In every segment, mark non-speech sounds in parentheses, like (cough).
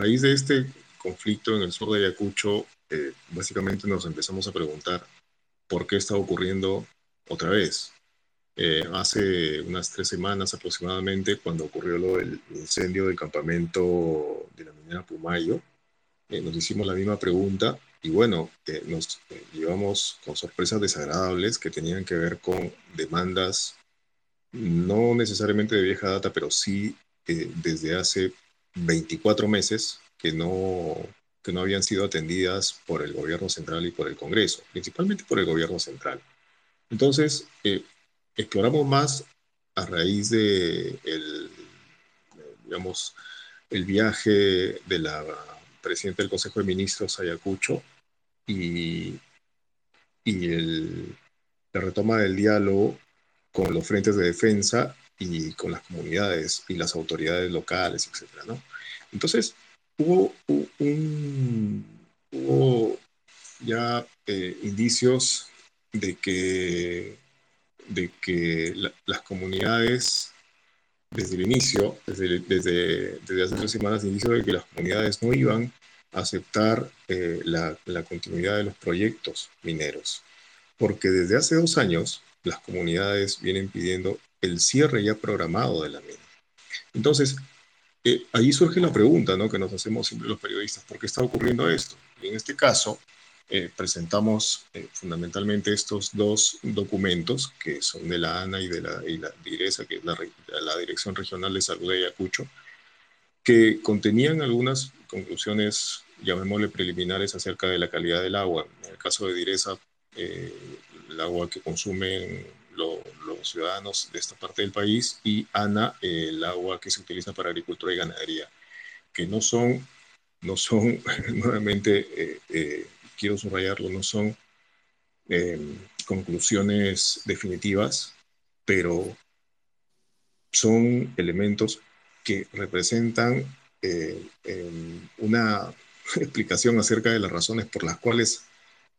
raíz de este conflicto en el sur de Ayacucho, eh, básicamente nos empezamos a preguntar por qué está ocurriendo otra vez. Eh, hace unas tres semanas aproximadamente, cuando ocurrió lo del incendio del campamento de la minera Pumayo, eh, nos hicimos la misma pregunta y bueno, nos llevamos con sorpresas desagradables que tenían que ver con demandas no necesariamente de vieja data, pero sí desde hace 24 meses que no, que no habían sido atendidas por el gobierno central y por el Congreso, principalmente por el gobierno central. Entonces, eh, exploramos más a raíz de el, digamos, el viaje de la presidenta del Consejo de Ministros Ayacucho y, y el, la retoma del diálogo con los frentes de defensa y con las comunidades y las autoridades locales, etcétera, ¿no? Entonces, hubo, un, hubo ya eh, indicios de que, de que las comunidades, desde el inicio, desde, desde, desde, hace tres semanas, indicios de que las comunidades no iban a aceptar eh, la, la continuidad de los proyectos mineros, porque desde hace dos años las comunidades vienen pidiendo el cierre ya programado de la mina. Entonces, eh, ahí surge la pregunta ¿no? que nos hacemos siempre los periodistas, ¿por qué está ocurriendo esto? Y en este caso, eh, presentamos eh, fundamentalmente estos dos documentos que son de la ANA y de la, y DIRESA, que es la, la, Dirección Regional de Salud de Ayacucho, que contenían algunas conclusiones, llamémosle preliminares, acerca de la calidad del agua. En el caso de DIRESA, el agua que consumen ciudadanos de esta parte del país y ANA, el agua que se utiliza para agricultura y ganadería, que no son, no son (laughs) nuevamente, eh, eh, quiero subrayarlo, no son em, conclusiones definitivas, pero son elementos que representan eh, em, una (laughs) explicación acerca de las razones por las cuales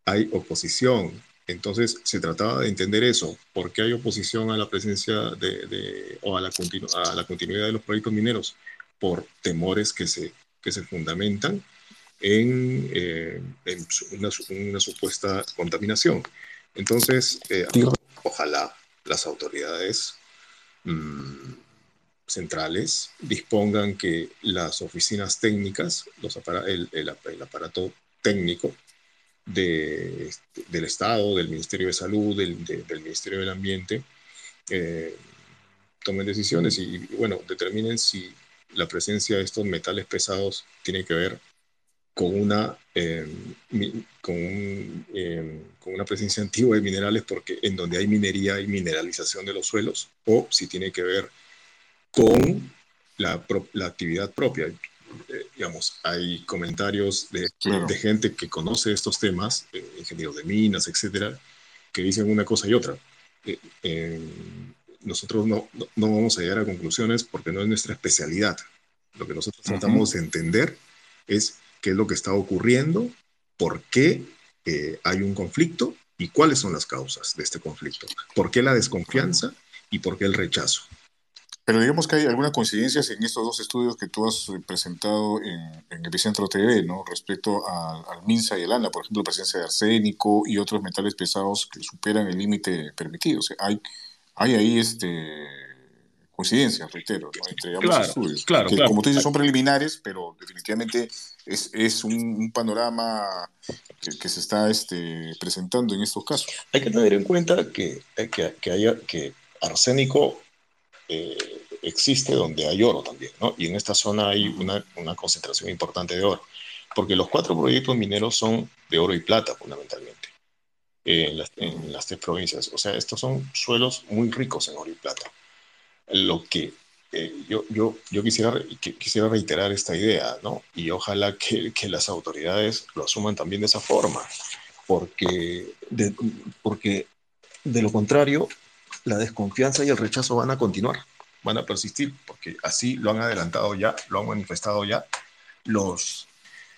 hay oposición entonces se trataba de entender eso, por qué hay oposición a la presencia de, o a la, a la continuidad de los proyectos mineros, por temores que se, que se fundamentan en, eh, una, supuesta contaminación. Entonces, eh, ojalá las autoridades mm, centrales dispongan que las oficinas técnicas, los el aparato técnico, de, del Estado, del Ministerio de Salud, del, Ministerio del Ambiente, eh, tomen decisiones y, bueno, determinen si la presencia de estos metales pesados tiene que ver con una, eh, eh, con, una presencia antigua de minerales, porque en donde hay minería hay mineralización de los suelos, o si tiene que ver con la actividad propia. Eh, digamos, hay comentarios de, de, gente que conoce estos temas, eh, ingenieros de minas, etcétera, que dicen una cosa y otra. Eh, nosotros no, no, vamos a llegar a conclusiones porque no es nuestra especialidad. Lo que nosotros tratamos de entender es qué es lo que está ocurriendo, por qué hay un conflicto y cuáles son las causas de este conflicto. ¿Por qué la desconfianza y por qué el rechazo? Pero digamos que hay algunas coincidencias en estos dos estudios que tú has presentado en, en Epicentro TV, ¿no? Respecto al MINSA y el ANA, por ejemplo, la presencia de arsénico y otros metales pesados que superan el límite permitido. O sea, hay, hay ahí este, coincidencias, reitero, entre ambos estudios. Claro, que, Como tú dices, son preliminares, pero definitivamente es, es un, panorama que, se está este, presentando en estos casos. Hay que tener en cuenta que, que, que, haya, que arsénico eh, existe donde hay oro también, ¿no? Y en esta zona hay una, una, concentración importante de oro, porque los cuatro proyectos mineros son de oro y plata fundamentalmente en, las, en las tres provincias. O sea, estos son suelos muy ricos en oro y plata. Lo que eh, yo, yo, yo quisiera, quisiera reiterar esta idea, ¿no? Y ojalá que, que, las autoridades lo asuman también de esa forma, porque de, porque de lo contrario la desconfianza y el rechazo van a continuar, van a persistir, porque así lo han adelantado ya, lo han manifestado ya los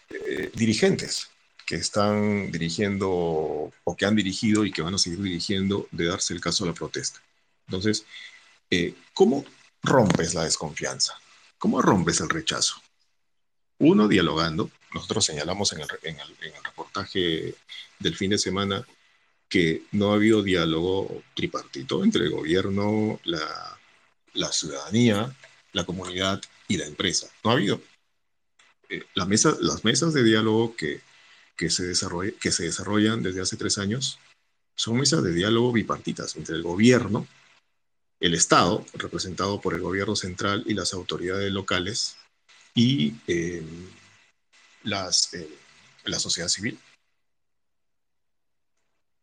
eh, dirigentes que están dirigiendo o que han dirigido y que van a seguir dirigiendo de darse el caso a la protesta. Entonces, eh, ¿cómo rompes la desconfianza? ¿Cómo rompes el rechazo? Uno, dialogando. Nosotros señalamos en el, en el reportaje del fin de semana que no ha habido diálogo tripartito entre el gobierno, la, la ciudadanía, la comunidad y la empresa. No ha habido. Eh, las mesas de diálogo que, se desarrollan desde hace tres años son mesas de diálogo bipartitas entre el gobierno, el Estado, representado por el gobierno central y las autoridades locales, y las, eh, la sociedad civil.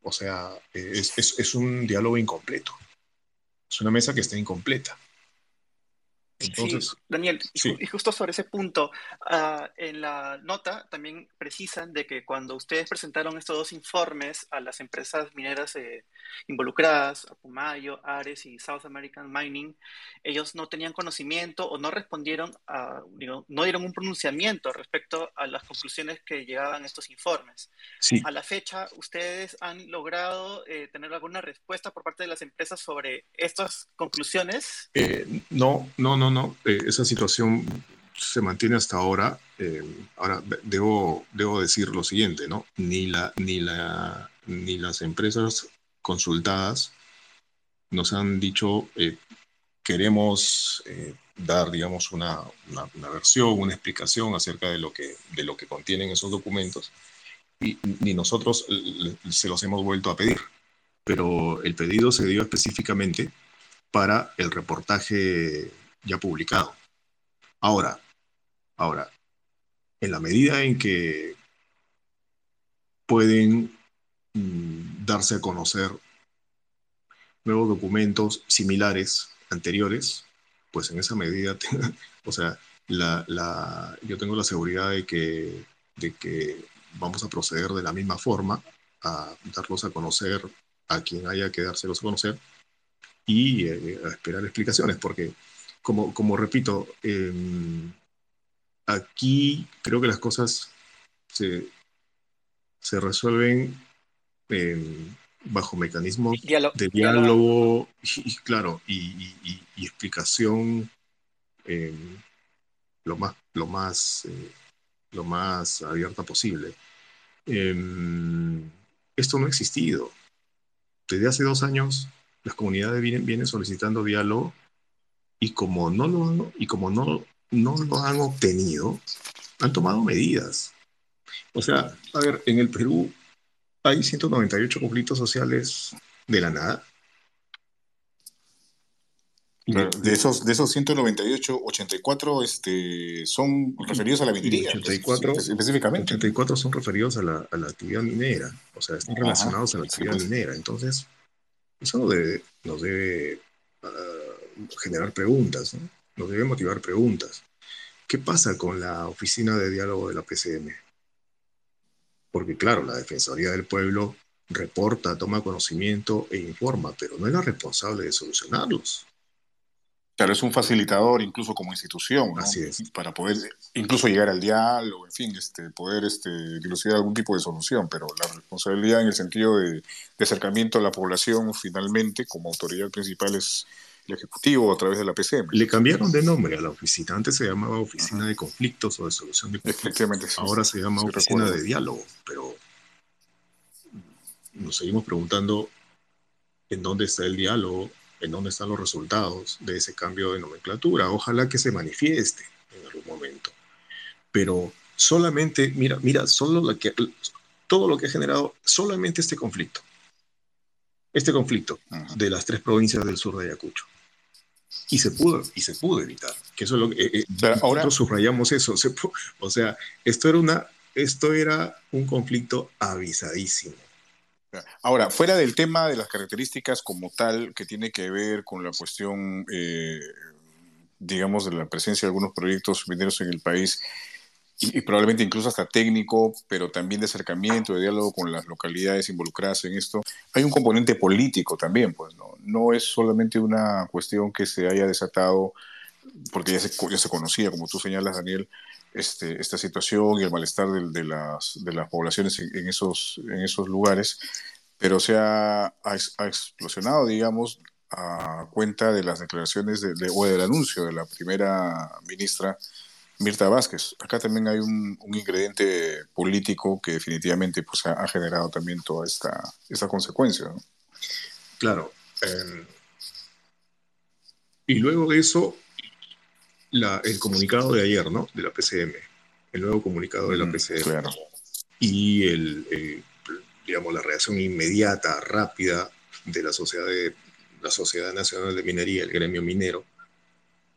O sea, es, un diálogo incompleto. Es una mesa que está incompleta. Entonces, Daniel, y justo sobre ese punto, ah, en la nota también precisan de que cuando ustedes presentaron estos dos informes a las empresas mineras eh, involucradas, a Pumayo, Ares y South American Mining, ellos no tenían conocimiento o no respondieron, a, no dieron un pronunciamiento respecto a las conclusiones que llegaban estos informes. A la fecha, ¿ustedes han logrado eh, tener alguna respuesta por parte de las empresas sobre estas conclusiones? Eh, no, no, no no, eh, esa situación se mantiene hasta ahora. Eh, ahora, debo, debo decir lo siguiente, ¿no? Ni, la, ni, la, ni las empresas consultadas nos han dicho eh, queremos dar, digamos, una, una, versión, una explicación acerca de lo que, de lo que contienen esos documentos, y ni nosotros se los hemos vuelto a pedir. Pero el pedido se dio específicamente para el reportaje ya publicado. Ahora, ahora, en la medida en que pueden mm, darse a conocer nuevos documentos similares anteriores, pues en esa medida, (laughs) o sea, la, yo tengo la seguridad de que, de que vamos a proceder de la misma forma a darlos a conocer a quien haya que dárselos a conocer y eh, a esperar explicaciones, porque como, como repito, em, aquí creo que las cosas se, se resuelven em, bajo mecanismos de diálogo y, claro, y, explicación em, lo más, lo más, eh, lo más abierta posible. esto no ha existido. Desde hace dos años las comunidades vienen, vienen solicitando diálogo y como no lo han, y como no, no lo han obtenido, han tomado medidas. O sea, a ver, en el Perú hay 198 conflictos sociales de la nada. De esos, de esos 198, 84 este, son referidos a la minería. 84, específicamente. 84 son referidos a la, a la actividad minera, o sea, están relacionados a la actividad pues. minera. Entonces, eso nos debe, nos debe generar preguntas, ¿no? nos debe motivar preguntas. ¿Qué pasa con la oficina de diálogo de la PCM? Porque claro, la Defensoría del Pueblo reporta, toma conocimiento e informa, pero no es la responsable de solucionarlos. Claro, es un facilitador incluso como institución, ¿no? Así es. Para poder incluso llegar al diálogo, en fin, este, poder este, dilucidar algún tipo de solución, pero la responsabilidad en el sentido de, de acercamiento a la población finalmente como autoridad principal es Ejecutivo a través de la PCM. Le cambiaron de nombre a la oficina. Antes se llamaba Oficina de Conflictos o de Solución de Conflictos. Ahora se llama Oficina de Diálogo, pero nos seguimos preguntando en dónde está el diálogo, en dónde están los resultados de ese cambio de nomenclatura. Ojalá que se manifieste en algún momento. Pero solamente, mira, mira, solo lo que, todo lo que ha generado solamente este conflicto. Este conflicto de las tres provincias del sur de Ayacucho y se pudo y se pudo evitar que eso es lo que eh, eh, ahora subrayamos eso o sea esto era una esto era un conflicto avisadísimo. Ahora fuera del tema de las características como tal que tiene que ver con la cuestión eh, digamos de la presencia de algunos proyectos mineros en el país y, probablemente incluso hasta técnico, pero también de acercamiento, de diálogo con las localidades involucradas en esto, hay un componente político también, pues no, no es solamente una cuestión que se haya desatado porque ya se, ya se conocía, como tú señalas, Daniel, este, esta situación y el malestar de, las, de las poblaciones en, esos, en esos lugares, pero se ha, ha, explosionado, digamos, a cuenta de las declaraciones de, o del anuncio de la primera ministra Mirta Vázquez. Acá también hay un, ingrediente político que definitivamente pues, ha, generado también toda esta, esta consecuencia. Claro. Em, y luego de eso, el comunicado de ayer, ¿no? De la PCM. El nuevo comunicado de la PCM. Claro. Y el, digamos, la reacción inmediata, rápida de la sociedad, de, la sociedad Nacional de Minería, el gremio minero,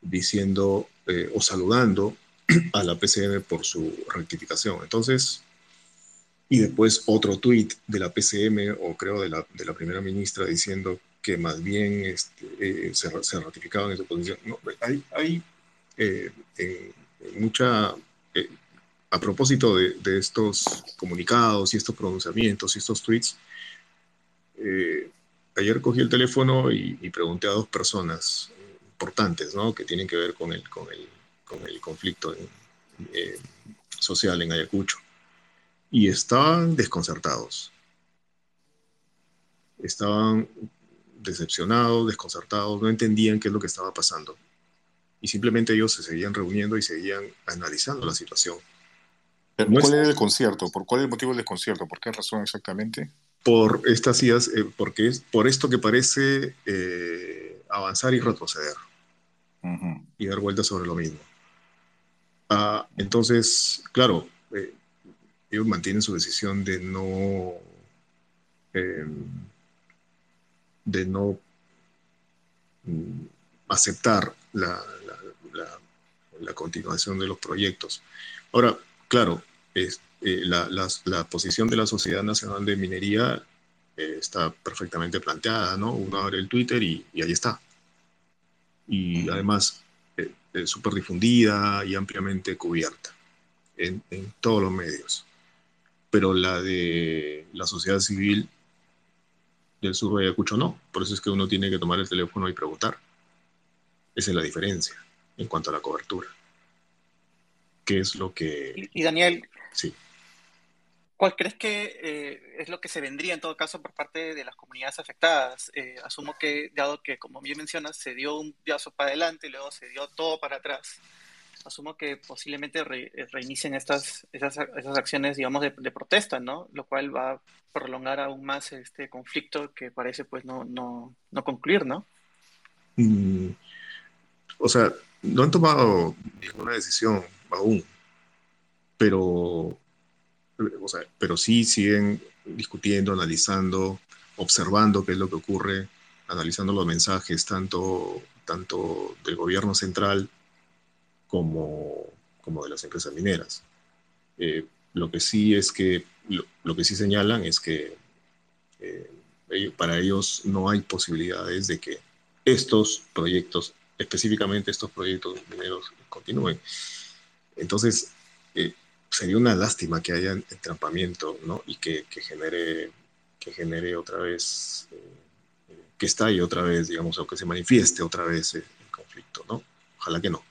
diciendo eh, o saludando a la PCM por su rectificación. Entonces, y después otro tuit de la PCM o creo de la, de la primera ministra diciendo que más bien este, eh, se, se, ratificaban en su posición. No, hay, hay eh, mucha... Eh, a propósito de, de, estos comunicados y estos pronunciamientos y estos tweets, ayer cogí el teléfono y, y, pregunté a dos personas importantes, ¿no? Que tienen que ver con el, con el con el conflicto eh, social en Ayacucho. Y estaban desconcertados. Estaban decepcionados, desconcertados, no entendían qué es lo que estaba pasando. Y simplemente ellos se seguían reuniendo y seguían analizando la situación. ¿Cuál era el concierto? ¿Por cuál es el motivo del desconcierto? ¿Por qué razón exactamente? Por estas ideas, eh, porque es por esto que parece eh, avanzar y retroceder y dar vueltas sobre lo mismo. Ah, entonces, claro, eh, ellos mantienen su decisión de no, em, de no mm, aceptar la, continuación de los proyectos. Ahora, claro, es, eh, la, posición de la Sociedad Nacional de Minería eh, está perfectamente planteada, ¿no? Uno abre el Twitter y ahí está. Y además, eh, súper difundida y ampliamente cubierta en, todos los medios. Pero la de la sociedad civil del sur de Ayacucho no. Por eso es que uno tiene que tomar el teléfono y preguntar. Esa es la diferencia en cuanto a la cobertura. ¿Qué es lo que... Y, Daniel, sí. ¿Cuál crees que eh, es lo que se vendría en todo caso por parte de las comunidades afectadas? Eh, asumo que, dado que, como bien mencionas, se dio un paso para adelante y luego se dio todo para atrás, asumo que posiblemente eh, reinicien estas, esas, esas, acciones, digamos, de, protesta, ¿no? Lo cual va a prolongar aún más este conflicto que parece, pues, no, no, no concluir, ¿no? Mm, o sea, no han tomado ninguna decisión aún, pero pero sí siguen discutiendo, analizando, observando qué es lo que ocurre, analizando los mensajes tanto, tanto del gobierno central como, como de las empresas mineras. Eh, lo que sí es que, lo, que sí señalan es que eh, para ellos no hay posibilidades de que estos proyectos, específicamente estos proyectos mineros, continúen. Entonces, eh, sería una lástima que haya entrampamiento, ¿no? Y que, genere, que genere otra vez, eh, que estalle otra vez, digamos, o que se manifieste otra vez el conflicto, ¿no? Ojalá que no.